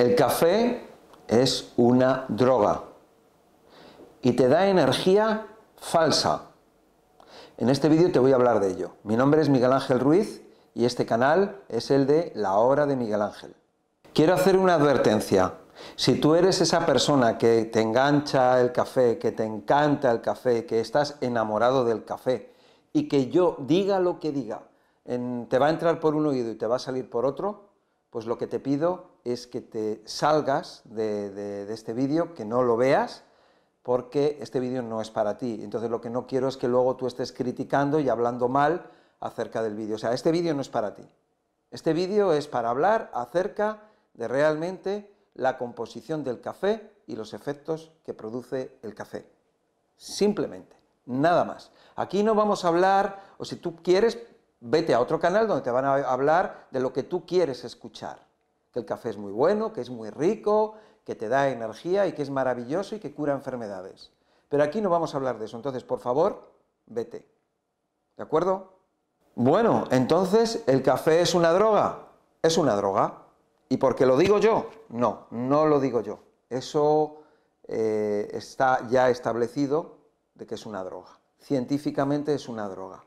El café es una droga y te da energía falsa. En este vídeo te voy a hablar de ello. Mi nombre es Miguel Ángel Ruiz y este canal es el de La Hora de Miguel Ángel. Quiero hacer una advertencia. Si tú eres esa persona que te engancha el café, que te encanta el café, que estás enamorado del café y que yo diga lo que diga, te va a entrar por un oído y te va a salir por otro, pues lo que te pido es que te salgas de, este vídeo, que no lo veas, porque este vídeo no es para ti. Entonces lo que no quiero es que luego tú estés criticando y hablando mal acerca del vídeo. O sea, este vídeo no es para ti. Este vídeo es para hablar acerca de realmente la composición del café y los efectos que produce el café. Simplemente, nada más. Aquí no vamos a hablar, o si tú quieres, vete a otro canal donde te van a hablar de lo que tú quieres escuchar. Que el café es muy bueno, que es muy rico, que te da energía y que es maravilloso y que cura enfermedades. Pero aquí no vamos a hablar de eso, entonces por favor, vete. ¿De acuerdo? Bueno, entonces, ¿el café es una droga? Es una droga. ¿Y porque lo digo yo? No, no lo digo yo. Eso eh, está ya establecido de que es una droga. Científicamente es una droga.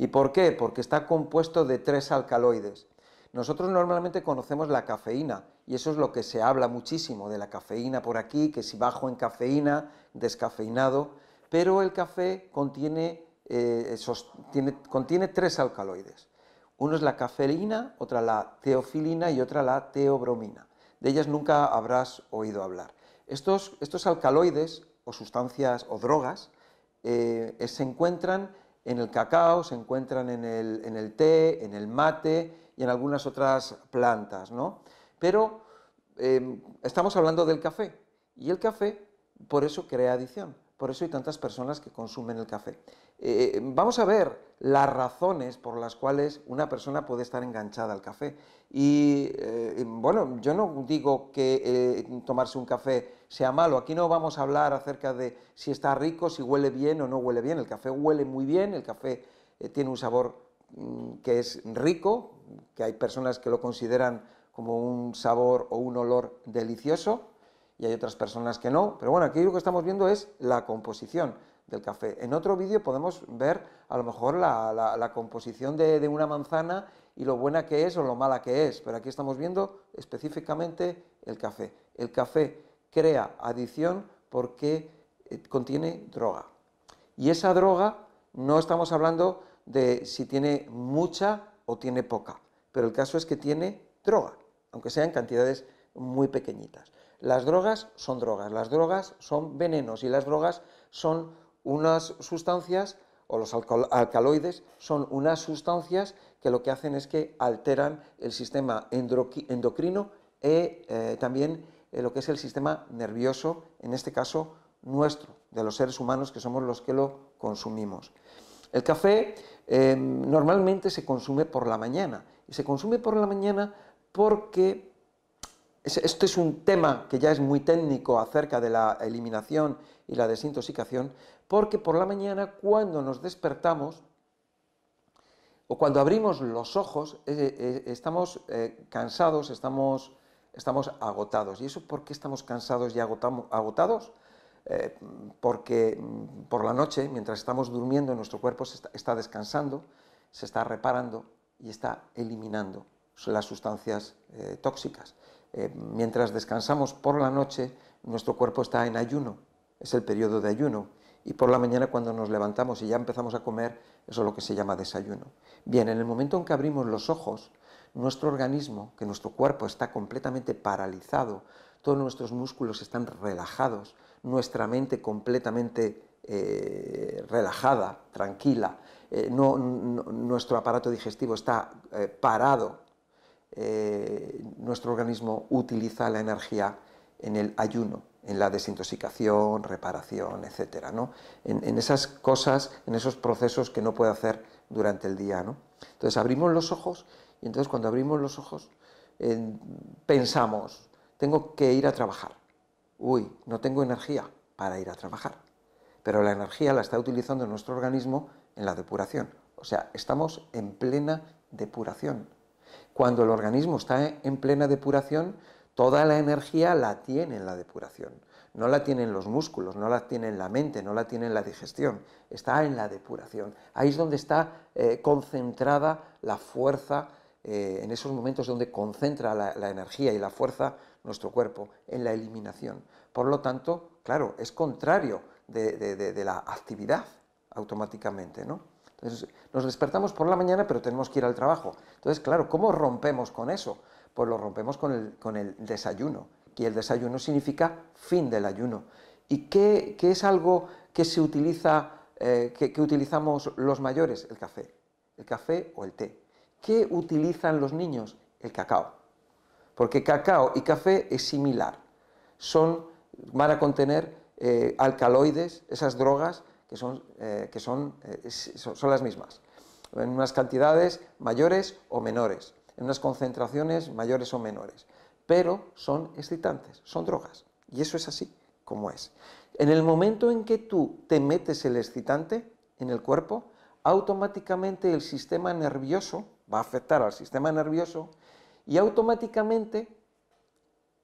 ¿Y por qué? Porque está compuesto de tres alcaloides. Nosotros normalmente conocemos la cafeína y eso es lo que se habla muchísimo de la cafeína por aquí, que si bajo en cafeína, descafeinado, pero el café contiene, eh, contiene tres alcaloides. Uno es la cafeína, otra la teofilina y otra la teobromina. De ellas nunca habrás oído hablar. Estos, estos alcaloides o sustancias o drogas eh, se encuentran en el cacao, se encuentran en el, té, en el mate y en algunas otras plantas, ¿no? Pero em, estamos hablando del café y el café por eso crea adicción, por eso hay tantas personas que consumen el café. Eh, vamos a ver las razones por las cuales una persona puede estar enganchada al café. Y eh, bueno, yo no digo que eh, tomarse un café sea malo, aquí no vamos a hablar acerca de si está rico, si huele bien o no huele bien. El café huele muy bien, el café tiene un sabor mm, que es rico, que hay personas que lo consideran como un sabor o un olor delicioso y hay otras personas que no, pero bueno, aquí lo que estamos viendo es la composición del café. En otro vídeo podemos ver a lo mejor la, composición de, una manzana y lo buena que es o lo mala que es, pero aquí estamos viendo específicamente el café. El café crea adicción porque eh, contiene droga. Y esa droga no estamos hablando de si tiene mucha o tiene poca, pero el caso es que tiene droga, aunque sea en cantidades muy pequeñitas. Las drogas son drogas, las drogas son venenos y las drogas son unas sustancias, o los alcaloides, son unas sustancias que lo que hacen es que alteran el sistema endocrino y eh, también eh, lo que es el sistema nervioso, en este caso nuestro, de los seres humanos que somos los que lo consumimos. El café em, normalmente se consume por la mañana y se consume por la mañana porque este es un tema que ya es muy técnico acerca de la eliminación y la desintoxicación, porque por la mañana cuando nos despertamos o cuando abrimos los ojos eh, eh, estamos eh, cansados, estamos, estamos agotados. ¿Y eso por qué estamos cansados y agotados? porque mm, por la noche, mientras estamos durmiendo, nuestro cuerpo está, descansando, se está reparando y está eliminando las sustancias tóxicas. Mientras descansamos por la noche, nuestro cuerpo está en ayuno, es el periodo de ayuno y por la mañana cuando nos levantamos y ya empezamos a comer, eso es lo que se llama desayuno. Bien, en el momento en que abrimos los ojos, nuestro organismo, que nuestro cuerpo está completamente paralizado, todos nuestros músculos están relajados, nuestra mente completamente eh, relajada, tranquila, eh, nuestro aparato digestivo está eh, parado, nuestro organismo utiliza la energía en el ayuno en la desintoxicación, reparación, etcétera, ¿no? en, esas cosas, en esos procesos que no puede hacer durante el día. ¿no? Entonces abrimos los ojos y entonces cuando abrimos los ojos pensamos, tengo que ir a trabajar. Uy, no tengo energía para ir a trabajar. Pero la energía la está utilizando nuestro organismo en la depuración. O sea, estamos en plena depuración. Cuando el organismo está en plena depuración, Toda la energía la tiene en la depuración. No la tiene en los músculos, no la tiene en la mente, no la tiene en la digestión. Está en la depuración. Ahí es donde está eh, concentrada la fuerza, eh, en esos momentos donde concentra la, energía y la fuerza nuestro cuerpo, en la eliminación. Por lo tanto, claro, es contrario de, la actividad automáticamente, ¿no? Entonces, nos despertamos por la mañana, pero tenemos que ir al trabajo. Entonces, claro, ¿cómo rompemos con eso? Pues lo rompemos con el, desayuno. Y el desayuno significa fin del ayuno. ¿Y qué, es algo que se utiliza, eh, que, utilizamos los mayores? El café. El café o el té. ¿Qué utilizan los niños? El cacao. Porque cacao y café es similar. Son, van a contener eh, alcaloides, esas drogas que son, eh, que son, son las mismas. En unas cantidades mayores o menores en unas concentraciones mayores o menores, pero son excitantes, son drogas. Y eso es así como es. En el momento en que tú te metes el excitante en el cuerpo, automáticamente el sistema nervioso va a afectar al sistema nervioso y automáticamente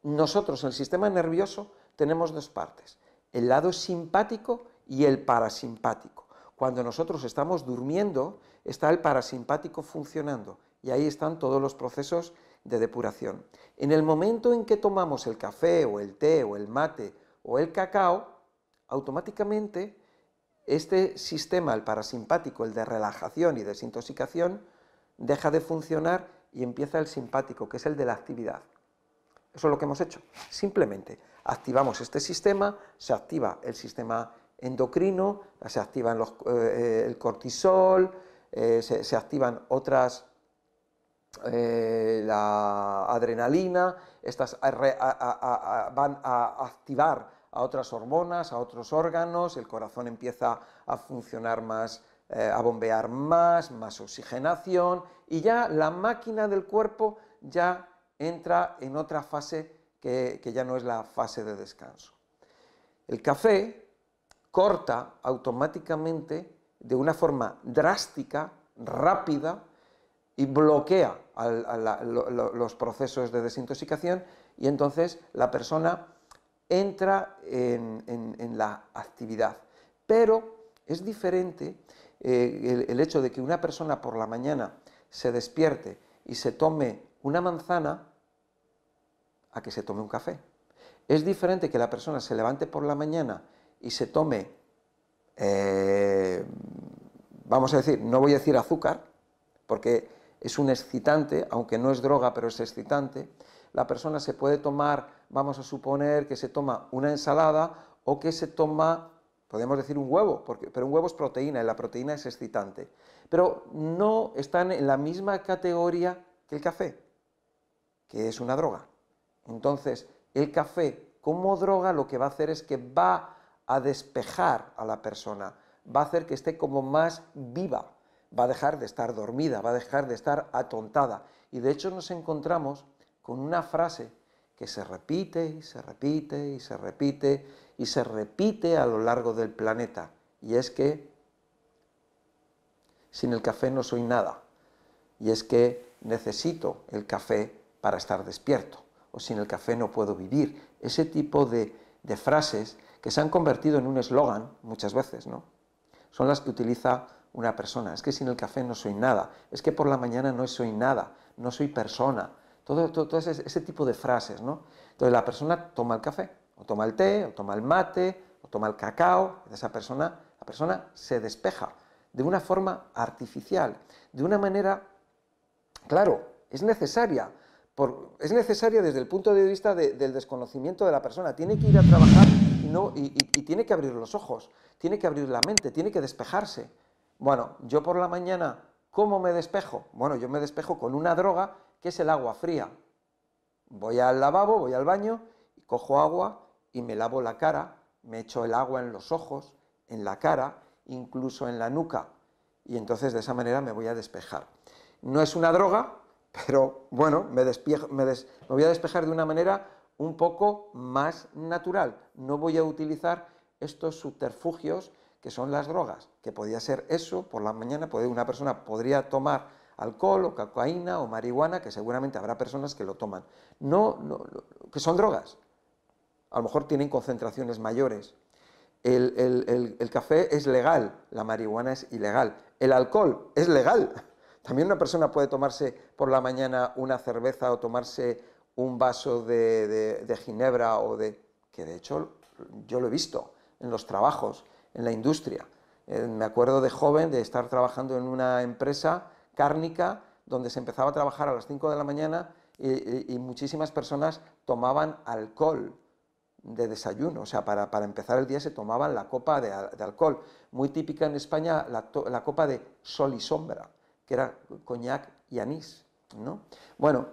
nosotros, el sistema nervioso, tenemos dos partes, el lado simpático y el parasimpático. Cuando nosotros estamos durmiendo, está el parasimpático funcionando y ahí están todos los procesos de depuración. En el momento en que tomamos el café o el té o el mate o el cacao, automáticamente este sistema, el parasimpático, el de relajación y desintoxicación, deja de funcionar y empieza el simpático, que es el de la actividad. Eso es lo que hemos hecho. Simplemente activamos este sistema, se activa el sistema endocrino, se activa eh, el cortisol, eh, se activan otras eh, la adrenalina, estas van a activar a otras hormonas, a otros órganos, el corazón empieza a funcionar más, a bombear más, más oxigenación y ya la máquina del cuerpo ya entra en otra fase que ya no es la fase de descanso. El café corta automáticamente de una forma drástica, rápida, y bloquea los procesos de desintoxicación y entonces la persona entra en, la actividad. Pero es diferente eh, el, hecho de que una persona por la mañana se despierte y se tome una manzana a que se tome un café. Es diferente que la persona se levante por la mañana y se tome, eh, vamos a decir, no voy a decir azúcar, porque es un excitante, aunque no es droga, pero es excitante. La persona se puede tomar, vamos a suponer que se toma una ensalada o que se toma, podemos decir un huevo, porque, pero un huevo es proteína y la proteína es excitante. Pero no están en la misma categoría que el café, que es una droga. Entonces, el café como droga lo que va a hacer es que va a despejar a la persona, va a hacer que esté como más viva, va a dejar de estar dormida, va a dejar de estar atontada. Y de hecho nos encontramos con una frase que se repite y se repite y se repite y se repite a lo largo del planeta. Y es que sin el café no soy nada. Y es que necesito el café para estar despierto. O sin el café no puedo vivir. Ese tipo de, de frases que se han convertido en un eslogan muchas veces, ¿no? Son las que utiliza una persona. Es que sin el café no soy nada. Es que por la mañana no soy nada. No soy persona. Todo, todo, ese, tipo de frases, ¿no? Entonces la persona toma el café, o toma el té, o toma el mate, o toma el cacao. Esa persona, la persona se despeja de una forma artificial, de una manera, claro, es necesaria. es necesaria desde el punto de vista del desconocimiento de la persona. Tiene que ir a trabajar y, no, y tiene que abrir los ojos, tiene que abrir la mente, tiene que despejarse. Bueno, yo por la mañana, ¿cómo me despejo? Bueno, yo me despejo con una droga que es el agua fría. Voy al lavabo, voy al baño, cojo agua y me lavo la cara, me echo el agua en los ojos, en la cara, incluso en la nuca. Y entonces de esa manera me voy a despejar. No es una droga, pero bueno, me, me, me voy a despejar de una manera un poco más natural. No voy a utilizar estos subterfugios que son las drogas, que podía ser eso, por la mañana una persona podría tomar alcohol o cocaína o marihuana, que seguramente habrá personas que lo toman. No, que son drogas. A lo mejor tienen concentraciones mayores. El, el, café es legal, la marihuana es ilegal. El alcohol es legal. También una persona puede tomarse por la mañana una cerveza o tomarse un vaso de, de ginebra o de... que de hecho yo lo he visto en los trabajos, en la industria. Eh, me acuerdo de joven de estar trabajando en una empresa cárnica donde se empezaba a trabajar a las 5 de la mañana y, muchísimas personas tomaban alcohol de desayuno, o sea, para, empezar el día se tomaban la copa de, alcohol, muy típica en España la, copa de sol y sombra, que era coñac y anís. ¿no? Bueno,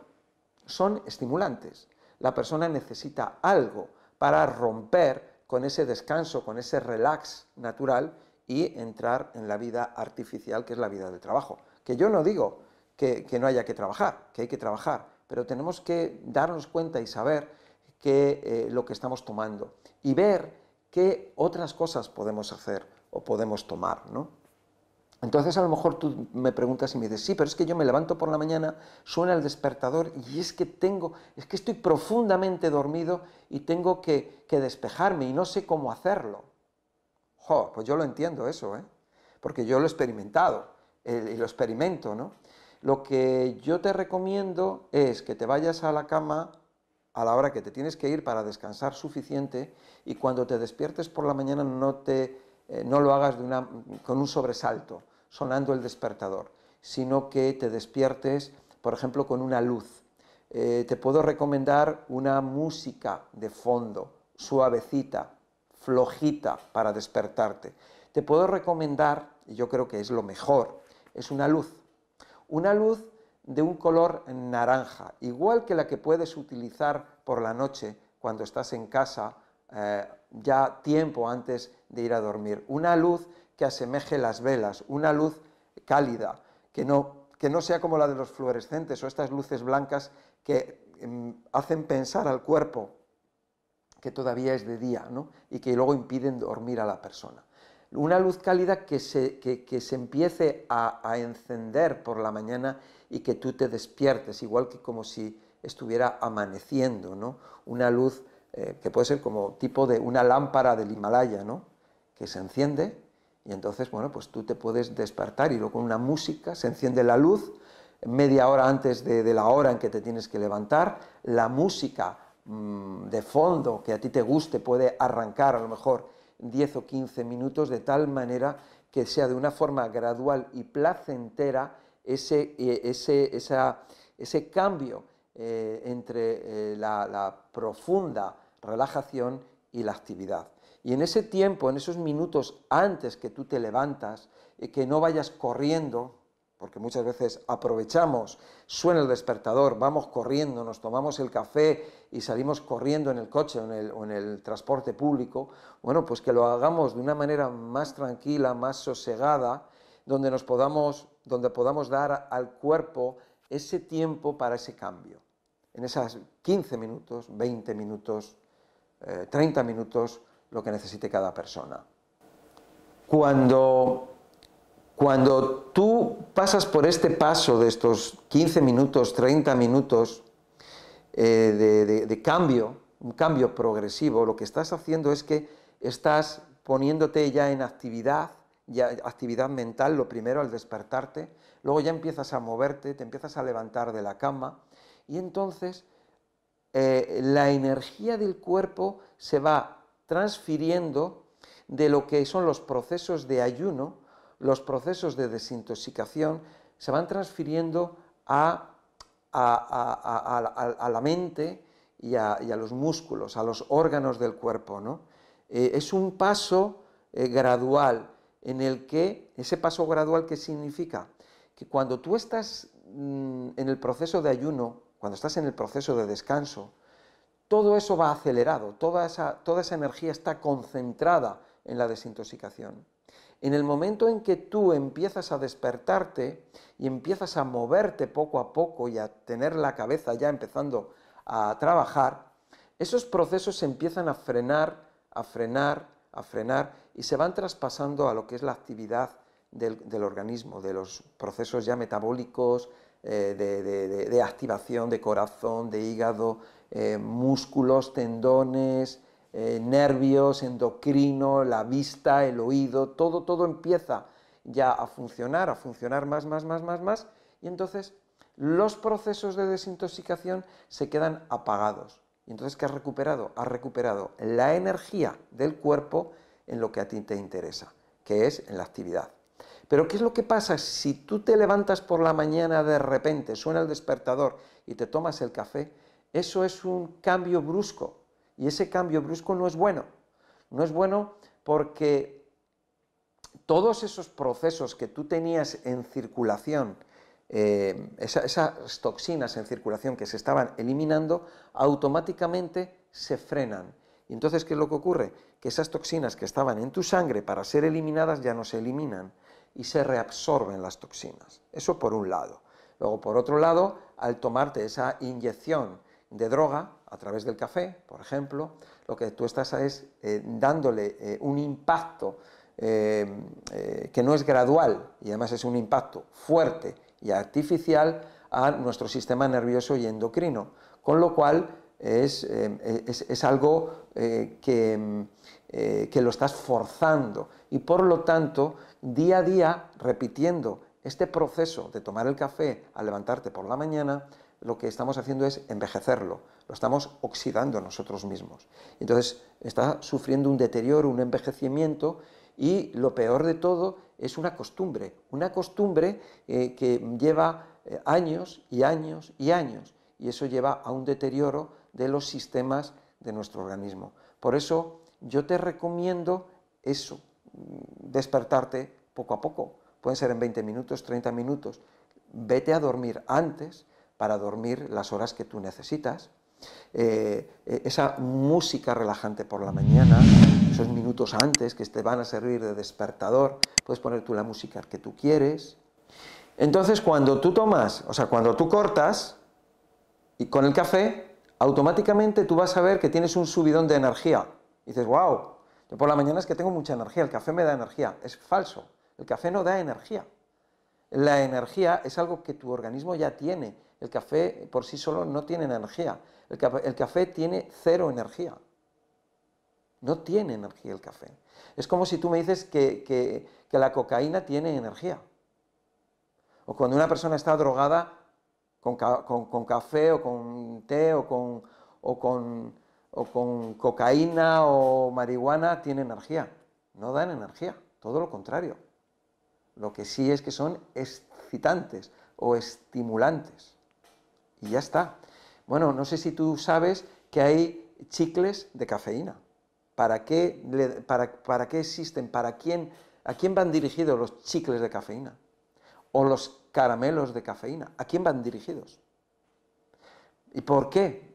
son estimulantes. La persona necesita algo para romper con ese descanso, con ese relax natural y entrar en la vida artificial que es la vida del trabajo. Que yo no digo que, no haya que trabajar, que hay que trabajar, pero tenemos que darnos cuenta y saber que, eh, lo que estamos tomando y ver qué otras cosas podemos hacer o podemos tomar. ¿no? Entonces a lo mejor tú me preguntas y me dices, sí, pero es que yo me levanto por la mañana, suena el despertador y es que tengo, es que estoy profundamente dormido y tengo que, que despejarme y no sé cómo hacerlo pues yo lo entiendo eso, ¿eh? porque yo lo he experimentado y lo experimento, ¿no? Lo que yo te recomiendo es que te vayas a la cama a la hora que te tienes que ir para descansar suficiente y cuando te despiertes por la mañana no, te, eh, no lo hagas de una, con un sobresalto, sonando el despertador, sino que te despiertes, por ejemplo, con una luz. Eh, te puedo recomendar una música de fondo, suavecita, flojita para despertarte. Te puedo recomendar, y yo creo que es lo mejor, es una luz. Una luz de un color naranja, igual que la que puedes utilizar por la noche cuando estás en casa eh, ya tiempo antes de ir a dormir. Una luz que asemeje las velas, una luz cálida, que no, que no sea como la de los fluorescentes o estas luces blancas que mm, hacen pensar al cuerpo que todavía es de día ¿no? y que luego impiden dormir a la persona. Una luz cálida que se, que, se empiece a, encender por la mañana y que tú te despiertes, igual que como si estuviera amaneciendo, ¿no? Una luz eh, que puede ser como tipo de una lámpara del Himalaya, ¿no? Que se enciende y entonces, bueno, pues tú te puedes despertar y luego con una música se enciende la luz media hora antes de, de la hora en que te tienes que levantar, la música Mm, de fondo que a ti te guste puede arrancar a lo mejor 10 o 15 minutos de tal manera que sea de una forma gradual y placentera ese, eh, ese, ese cambio eh, entre eh, la, profunda relajación y la actividad. Y en ese tiempo, en esos minutos antes que tú te levantas, que no vayas corriendo, porque muchas veces aprovechamos, suena el despertador, vamos corriendo, nos tomamos el café y salimos corriendo en el coche o en el, transporte público, bueno, pues que lo hagamos de una manera más tranquila, más sosegada, donde, nos podamos, donde podamos dar al cuerpo ese tiempo para ese cambio. En esas 15 minutos, 20 minutos, 30 eh, minutos, lo que necesite cada persona. Cuando cuando tú pasas por este paso de estos 15 minutos, 30 minutos eh, de, cambio, un cambio progresivo, lo que estás haciendo es que estás poniéndote ya en actividad, ya actividad mental, lo primero al despertarte, luego ya empiezas a moverte, te empiezas a levantar de la cama y entonces eh, la energía del cuerpo se va transfiriendo de lo que son los procesos de ayuno los procesos de desintoxicación se van transfiriendo a, la mente y, a, los músculos, a los órganos del cuerpo. ¿no? Eh, es un paso eh, gradual en el que, ese paso gradual, ¿qué significa? Que cuando tú estás mm, en el proceso de ayuno, cuando estás en el proceso de descanso, todo eso va acelerado, toda esa, toda esa energía está concentrada en la desintoxicación. En el momento en que tú empiezas a despertarte y empiezas a moverte poco a poco y a tener la cabeza ya empezando a trabajar, esos procesos se empiezan a frenar, a frenar, a frenar y se van traspasando a lo que es la actividad del, organismo, de los procesos ya metabólicos, eh, de, activación de corazón, de hígado, eh, músculos, tendones, nervios, endocrino, la vista, el oído, todo, todo empieza ya a funcionar, a funcionar más, más, más, más, más, y entonces los procesos de desintoxicación se quedan apagados. Y entonces, ¿qué has recuperado? Has recuperado la energía del cuerpo en lo que a ti te interesa, que es en la actividad. Pero ¿qué es lo que pasa si tú te levantas por la mañana de repente, suena el despertador y te tomas el café? Eso es un cambio brusco y ese cambio brusco no es bueno. No es bueno porque todos esos procesos que tú tenías en circulación, eh, esas toxinas en circulación que se estaban eliminando, automáticamente se frenan. Y entonces, ¿qué es lo que ocurre? Que esas toxinas que estaban en tu sangre para ser eliminadas ya no se eliminan y se reabsorben las toxinas. Eso por un lado. Luego, por otro lado, al tomarte esa inyección de droga a través del café, por ejemplo, lo que tú estás es eh, dándole eh, un impacto eh, que no es gradual y además es un impacto fuerte y artificial a nuestro sistema nervioso y endocrino, con lo cual es, es algo que, que lo estás forzando. Y por lo tanto día a día repitiendo este proceso de tomar el café al levantarte por la mañana, lo que estamos haciendo es envejecerlo, lo estamos oxidando nosotros mismos. Entonces está sufriendo un deterioro, un envejecimiento y lo peor de todo es una costumbre, una costumbre eh, que lleva eh, años y años y años y eso lleva a un deterioro de los sistemas de nuestro organismo. Por eso yo te recomiendo eso, despertarte poco a poco. Pueden ser en 20 minutos, 30 minutos. Vete a dormir antes para dormir las horas que tú necesitas. Eh, eh, esa música relajante por la mañana, esos minutos antes que te van a servir de despertador, puedes poner tú la música que tú quieres. Entonces, cuando tú tomas, o sea, cuando tú cortas y con el café, automáticamente tú vas a ver que tienes un subidón de energía. Y dices, wow, por la mañana es que tengo mucha energía, el café me da energía. Es falso, el café no da energía. La energía es algo que tu organismo ya tiene. El café por sí solo no tiene energía. El café, tiene cero energía. No tiene energía el café. Es como si tú me dices que, la cocaína tiene energía. O cuando una persona está drogada con, café o con té o con, o con o con cocaína o marihuana tiene energía. No dan energía, todo lo contrario. Lo que sí es que son excitantes o estimulantes. Y ya está. Bueno, no sé si tú sabes que hay chicles de cafeína. ¿Para qué, para, qué existen? ¿Para quién, ¿A quién van dirigidos los chicles de cafeína? ¿O los caramelos de cafeína? ¿A quién van dirigidos? ¿Y por qué?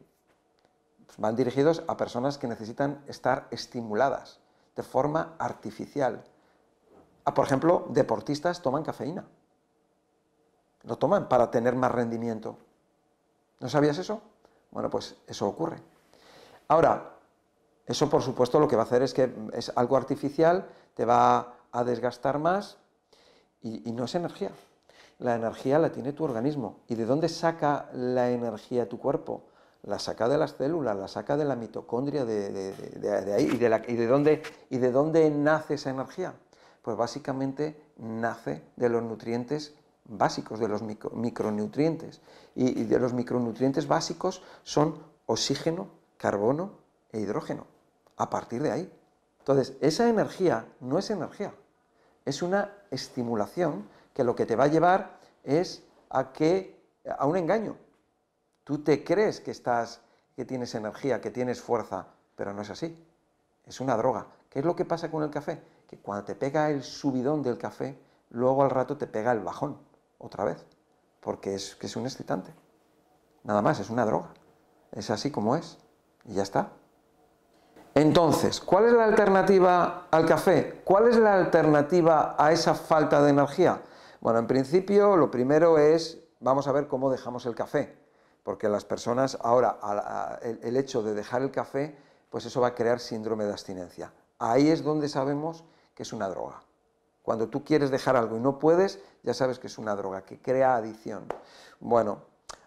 van dirigidos a personas que necesitan estar estimuladas de forma artificial. Ah, por ejemplo, deportistas toman cafeína. Lo toman para tener más rendimiento. ¿No sabías eso? Bueno, pues eso ocurre. Ahora, eso por supuesto lo que va a hacer es que es algo artificial, te va a desgastar más y, no es energía. La energía la tiene tu organismo. ¿Y de dónde saca la energía tu cuerpo? la saca de las células, la saca de la mitocondria, de, ahí, y de dónde nace esa energía. Pues básicamente nace de los nutrientes básicos, de los micronutrientes. Y, de los micronutrientes básicos son oxígeno, carbono e hidrógeno. A partir de ahí. Entonces, esa energía no es energía, es una estimulación que lo que te va a llevar es a que a un engaño, Tú te crees que estás, que tienes energía, que tienes fuerza, pero no es así. Es una droga. ¿Qué es lo que pasa con el café? Que cuando te pega el subidón del café, luego al rato te pega el bajón, otra vez, porque es que es un excitante. Nada más, es una droga. Es así como es. Y ya está. Entonces, ¿cuál es la alternativa al café? ¿Cuál es la alternativa a esa falta de energía? Bueno, en principio lo primero es, vamos a ver cómo dejamos el café porque las personas ahora, el, hecho de dejar el café, pues eso va a crear síndrome de abstinencia. Ahí es donde sabemos que es una droga. Cuando tú quieres dejar algo y no puedes, ya sabes que es una droga, que crea adicción. Bueno,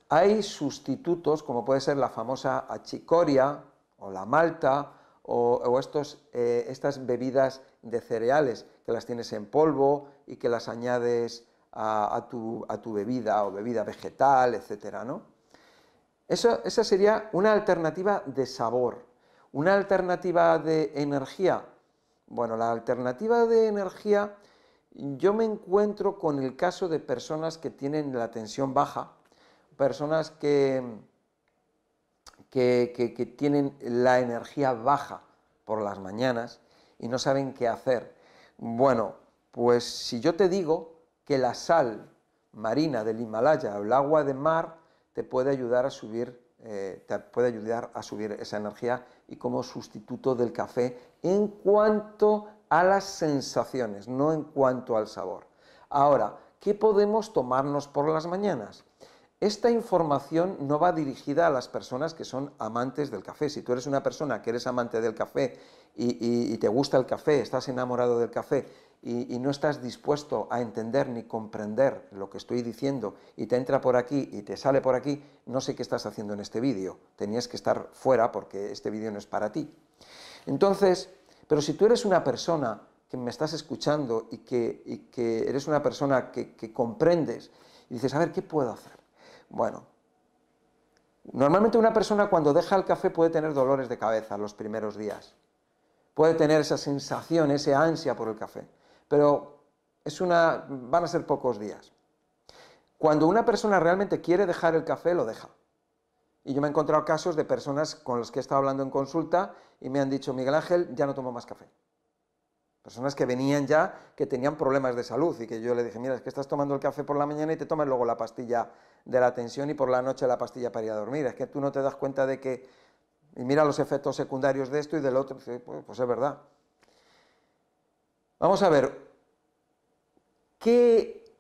hay sustitutos, como puede ser la famosa achicoria o la malta o, estos, eh, estas bebidas de cereales que las tienes en polvo y que las añades a, tu, bebida o bebida vegetal, etcétera, ¿no? Esa sería una alternativa de sabor. Una alternativa de energía. Bueno, la alternativa de energía yo me encuentro con el caso de personas que tienen la tensión baja, personas que, que, tienen la energía baja por las mañanas y no saben qué hacer. Bueno, pues si yo te digo que la sal marina del Himalaya o el agua de mar te puede ayudar a subir, eh, te puede ayudar a subir esa energía y como sustituto del café en cuanto a las sensaciones, no en cuanto al sabor. Ahora, ¿qué podemos tomarnos por las mañanas? Esta información no va dirigida a las personas que son amantes del café. Si tú eres una persona que eres amante del café y, te gusta el café, estás enamorado del café y, no estás dispuesto a entender ni comprender lo que estoy diciendo y te entra por aquí y te sale por aquí, no sé qué estás haciendo en este vídeo. Tenías que estar fuera porque este vídeo no es para ti. Entonces, pero si tú eres una persona que me estás escuchando y que, eres una persona que, que comprendes y dices, a ver, ¿qué puedo hacer? Bueno, normalmente una persona cuando deja el café puede tener dolores de cabeza los primeros días. Puede tener esa sensación, esa ansia por el café. Pero es una, van a ser pocos días. Cuando una persona realmente quiere dejar el café, lo deja. Y yo me he encontrado casos de personas con las que he estado hablando en consulta y me han dicho, Miguel Ángel, ya no tomo más café. Personas que venían ya, que tenían problemas de salud y que yo le dije, mira, es que estás tomando el café por la mañana y te tomas luego la pastilla de la tensión y por la noche la pastilla para ir a dormir. Es que tú no te das cuenta de que, y mira los efectos secundarios de esto y del otro, pues, pues es verdad. Vamos a ver, ¿qué,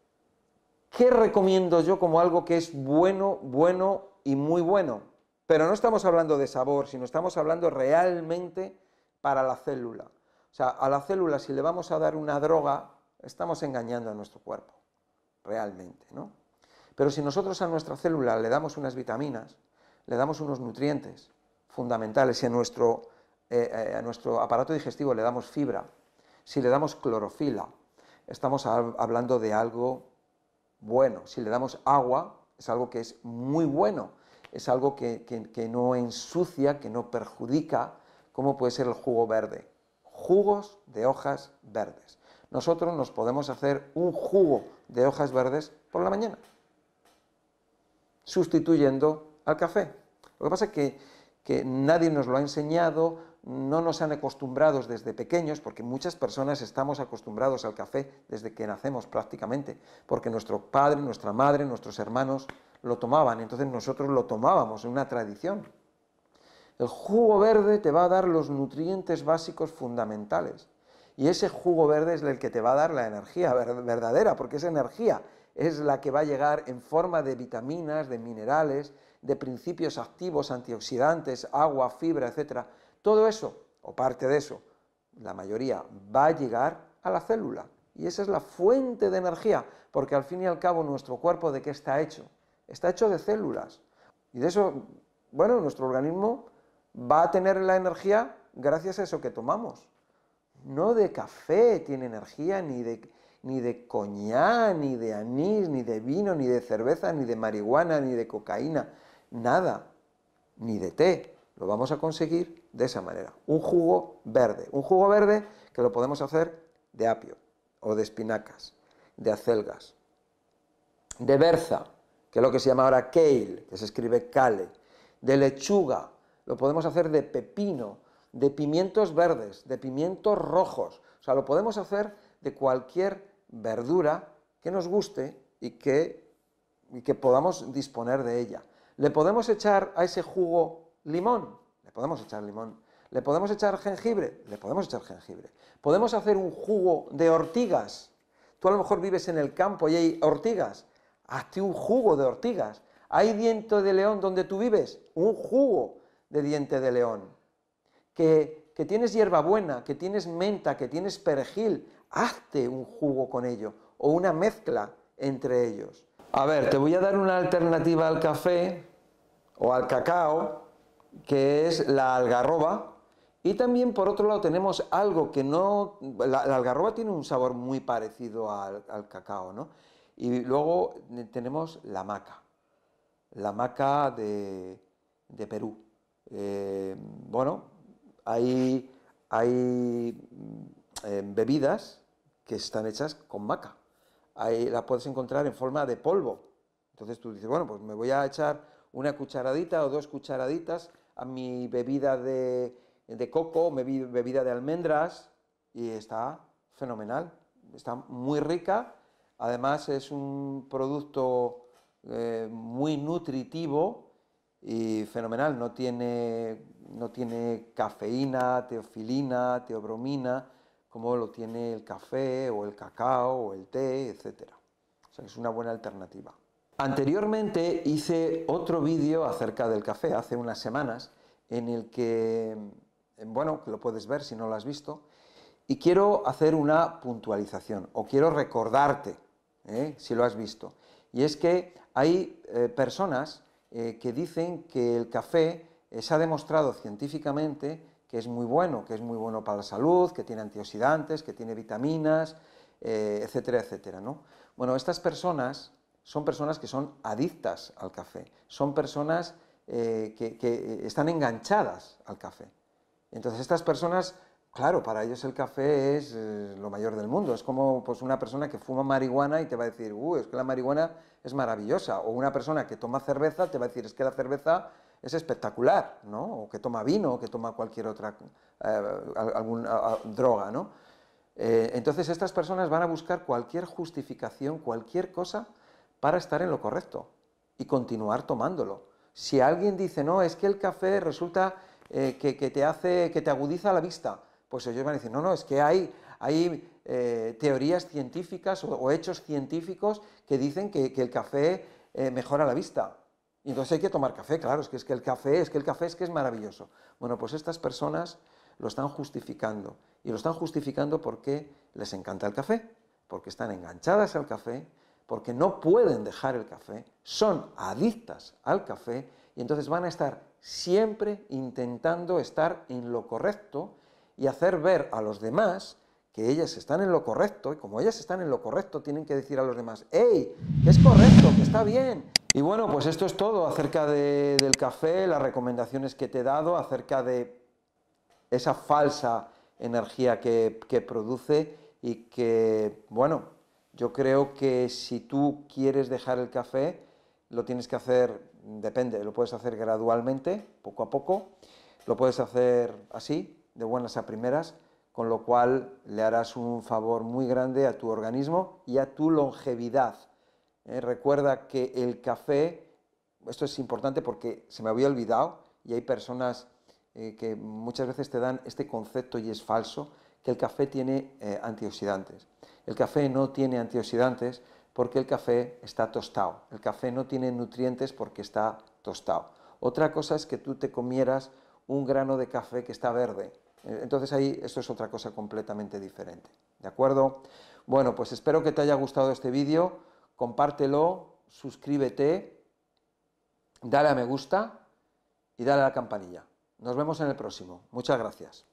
¿qué recomiendo yo como algo que es bueno, bueno y muy bueno. Pero no estamos hablando de sabor, sino estamos hablando realmente para la célula. O sea, a la célula si le vamos a dar una droga, estamos engañando a nuestro cuerpo, realmente, ¿no? Pero si nosotros a nuestra célula le damos unas vitaminas, le damos unos nutrientes fundamentales y a nuestro, eh, eh, a nuestro aparato digestivo le damos fibra, si le damos clorofila, estamos hablando de algo bueno. Si le damos agua, es algo que es muy bueno, es algo que, no ensucia, que no perjudica, como puede ser el jugo verde. Jugos de hojas verdes. Nosotros nos podemos hacer un jugo de hojas verdes por la mañana, sustituyendo al café. Lo que pasa es que, que nadie nos lo ha enseñado, no nos han acostumbrado desde pequeños, porque muchas personas estamos acostumbrados al café desde que nacemos prácticamente, porque nuestro padre, nuestra madre, nuestros hermanos lo tomaban, entonces nosotros lo tomábamos, en una tradición. El jugo verde te va a dar los nutrientes básicos fundamentales. Y ese jugo verde es el que te va a dar la energía verdadera, porque esa energía es la que va a llegar en forma de vitaminas, de minerales, de principios activos, antioxidantes, agua, fibra, etc. Todo eso, o parte de eso, la mayoría, va a llegar a la célula. Y esa es la fuente de energía, porque al fin y al cabo nuestro cuerpo de qué está hecho? Está hecho de células. Y de eso, bueno, nuestro organismo va a tener la energía gracias a eso que tomamos. No de café tiene energía, ni de, ni de coñac, ni de anís, ni de vino, ni de cerveza, ni de marihuana, ni de cocaína, nada, ni de té. Lo vamos a conseguir de esa manera. Un jugo verde. Un jugo verde que lo podemos hacer de apio, o de espinacas, de acelgas, de berza, que es lo que se llama ahora kale, que se escribe kale, de lechuga, lo podemos hacer de pepino, de pimientos verdes, de pimientos rojos, o sea, lo podemos hacer de cualquier verdura que nos guste y que, y que podamos disponer de ella. ¿Le podemos echar a ese jugo limón? Le podemos echar limón. ¿Le podemos echar jengibre? Le podemos echar jengibre. ¿Podemos hacer un jugo de ortigas? Tú a lo mejor vives en el campo y hay ortigas hazte un jugo de ortigas. ¿Hay diente de león donde tú vives? Un jugo de diente de león. Que, que tienes hierbabuena, que tienes menta, que tienes perejil, hazte un jugo con ello o una mezcla entre ellos. A ver, te voy a dar una alternativa al café o al cacao, que es la algarroba. Y también por otro lado tenemos algo que no... La, algarroba tiene un sabor muy parecido al, cacao, ¿no? Y luego tenemos la maca, la maca de, Perú. Eh, bueno, hay, hay eh, bebidas que están hechas con maca. Ahí la puedes encontrar en forma de polvo. Entonces tú dices, bueno, pues me voy a echar una cucharadita o dos cucharaditas a mi bebida de, coco, bebida de almendras, y está fenomenal. Está muy rica, además es un producto eh, muy nutritivo y fenomenal, no tiene, no tiene cafeína, teofilina, teobromina, como lo tiene el café o el cacao o el té, etc. O sea, es una buena alternativa. Anteriormente hice otro vídeo acerca del café, hace unas semanas, en el que, bueno, lo puedes ver si no lo has visto, y quiero hacer una puntualización, o quiero recordarte, ¿eh? si lo has visto. Y es que hay eh, personas eh, que dicen que el café se ha demostrado científicamente que es muy bueno, que es muy bueno para la salud, que tiene antioxidantes, que tiene vitaminas, etcétera, etcétera. ¿no? Bueno, estas personas son personas que son adictas al café, son personas eh, que, están enganchadas al café. Entonces estas personas, claro, para ellos el café es eh, lo mayor del mundo, es como pues, una persona que fuma marihuana y te va a decir, es que la marihuana es maravillosa, o una persona que toma cerveza te va a decir, es que la cerveza es espectacular, ¿no? o que toma vino, o que toma cualquier otra eh, alguna, droga, ¿no? entonces estas personas van a buscar cualquier justificación, cualquier cosa para estar en lo correcto y continuar tomándolo. Si alguien dice, no, es que el café resulta eh, que, te hace, que te agudiza la vista, pues ellos van a decir, no, no, es que hay, hay eh, teorías científicas o, hechos científicos que dicen que, el café eh, mejora la vista. Y entonces hay que tomar café, claro, es que, es que el café, es que el café es que es maravilloso. Bueno, pues estas personas lo están justificando. Y lo están justificando porque les encanta el café, porque están enganchadas al café, porque no pueden dejar el café, son adictas al café y entonces van a estar siempre intentando estar en lo correcto y hacer ver a los demás que ellas están en lo correcto y como ellas están en lo correcto tienen que decir a los demás, ¡Ey! Que es correcto, que está bien. Y bueno, pues esto es todo acerca del café, las recomendaciones que te he dado, acerca de esa falsa energía que produce y que, bueno, yo creo que si tú quieres dejar el café, lo tienes que hacer, depende, lo puedes hacer gradualmente, poco a poco, lo puedes hacer así, de buenas a primeras, con lo cual le harás un favor muy grande a tu organismo y a tu longevidad. Eh, recuerda que el café, esto es importante porque se me había olvidado y hay personas eh, que muchas veces te dan este concepto y es falso, que el café tiene eh, antioxidantes. El café no tiene antioxidantes porque el café está tostado. El café no tiene nutrientes porque está tostado. Otra cosa es que tú te comieras un grano de café que está verde. Eh, entonces ahí esto es otra cosa completamente diferente. ¿De acuerdo? Bueno, pues espero que te haya gustado este vídeo. Compártelo, suscríbete, dale a me gusta y dale a la campanilla. Nos vemos en el próximo. Muchas gracias.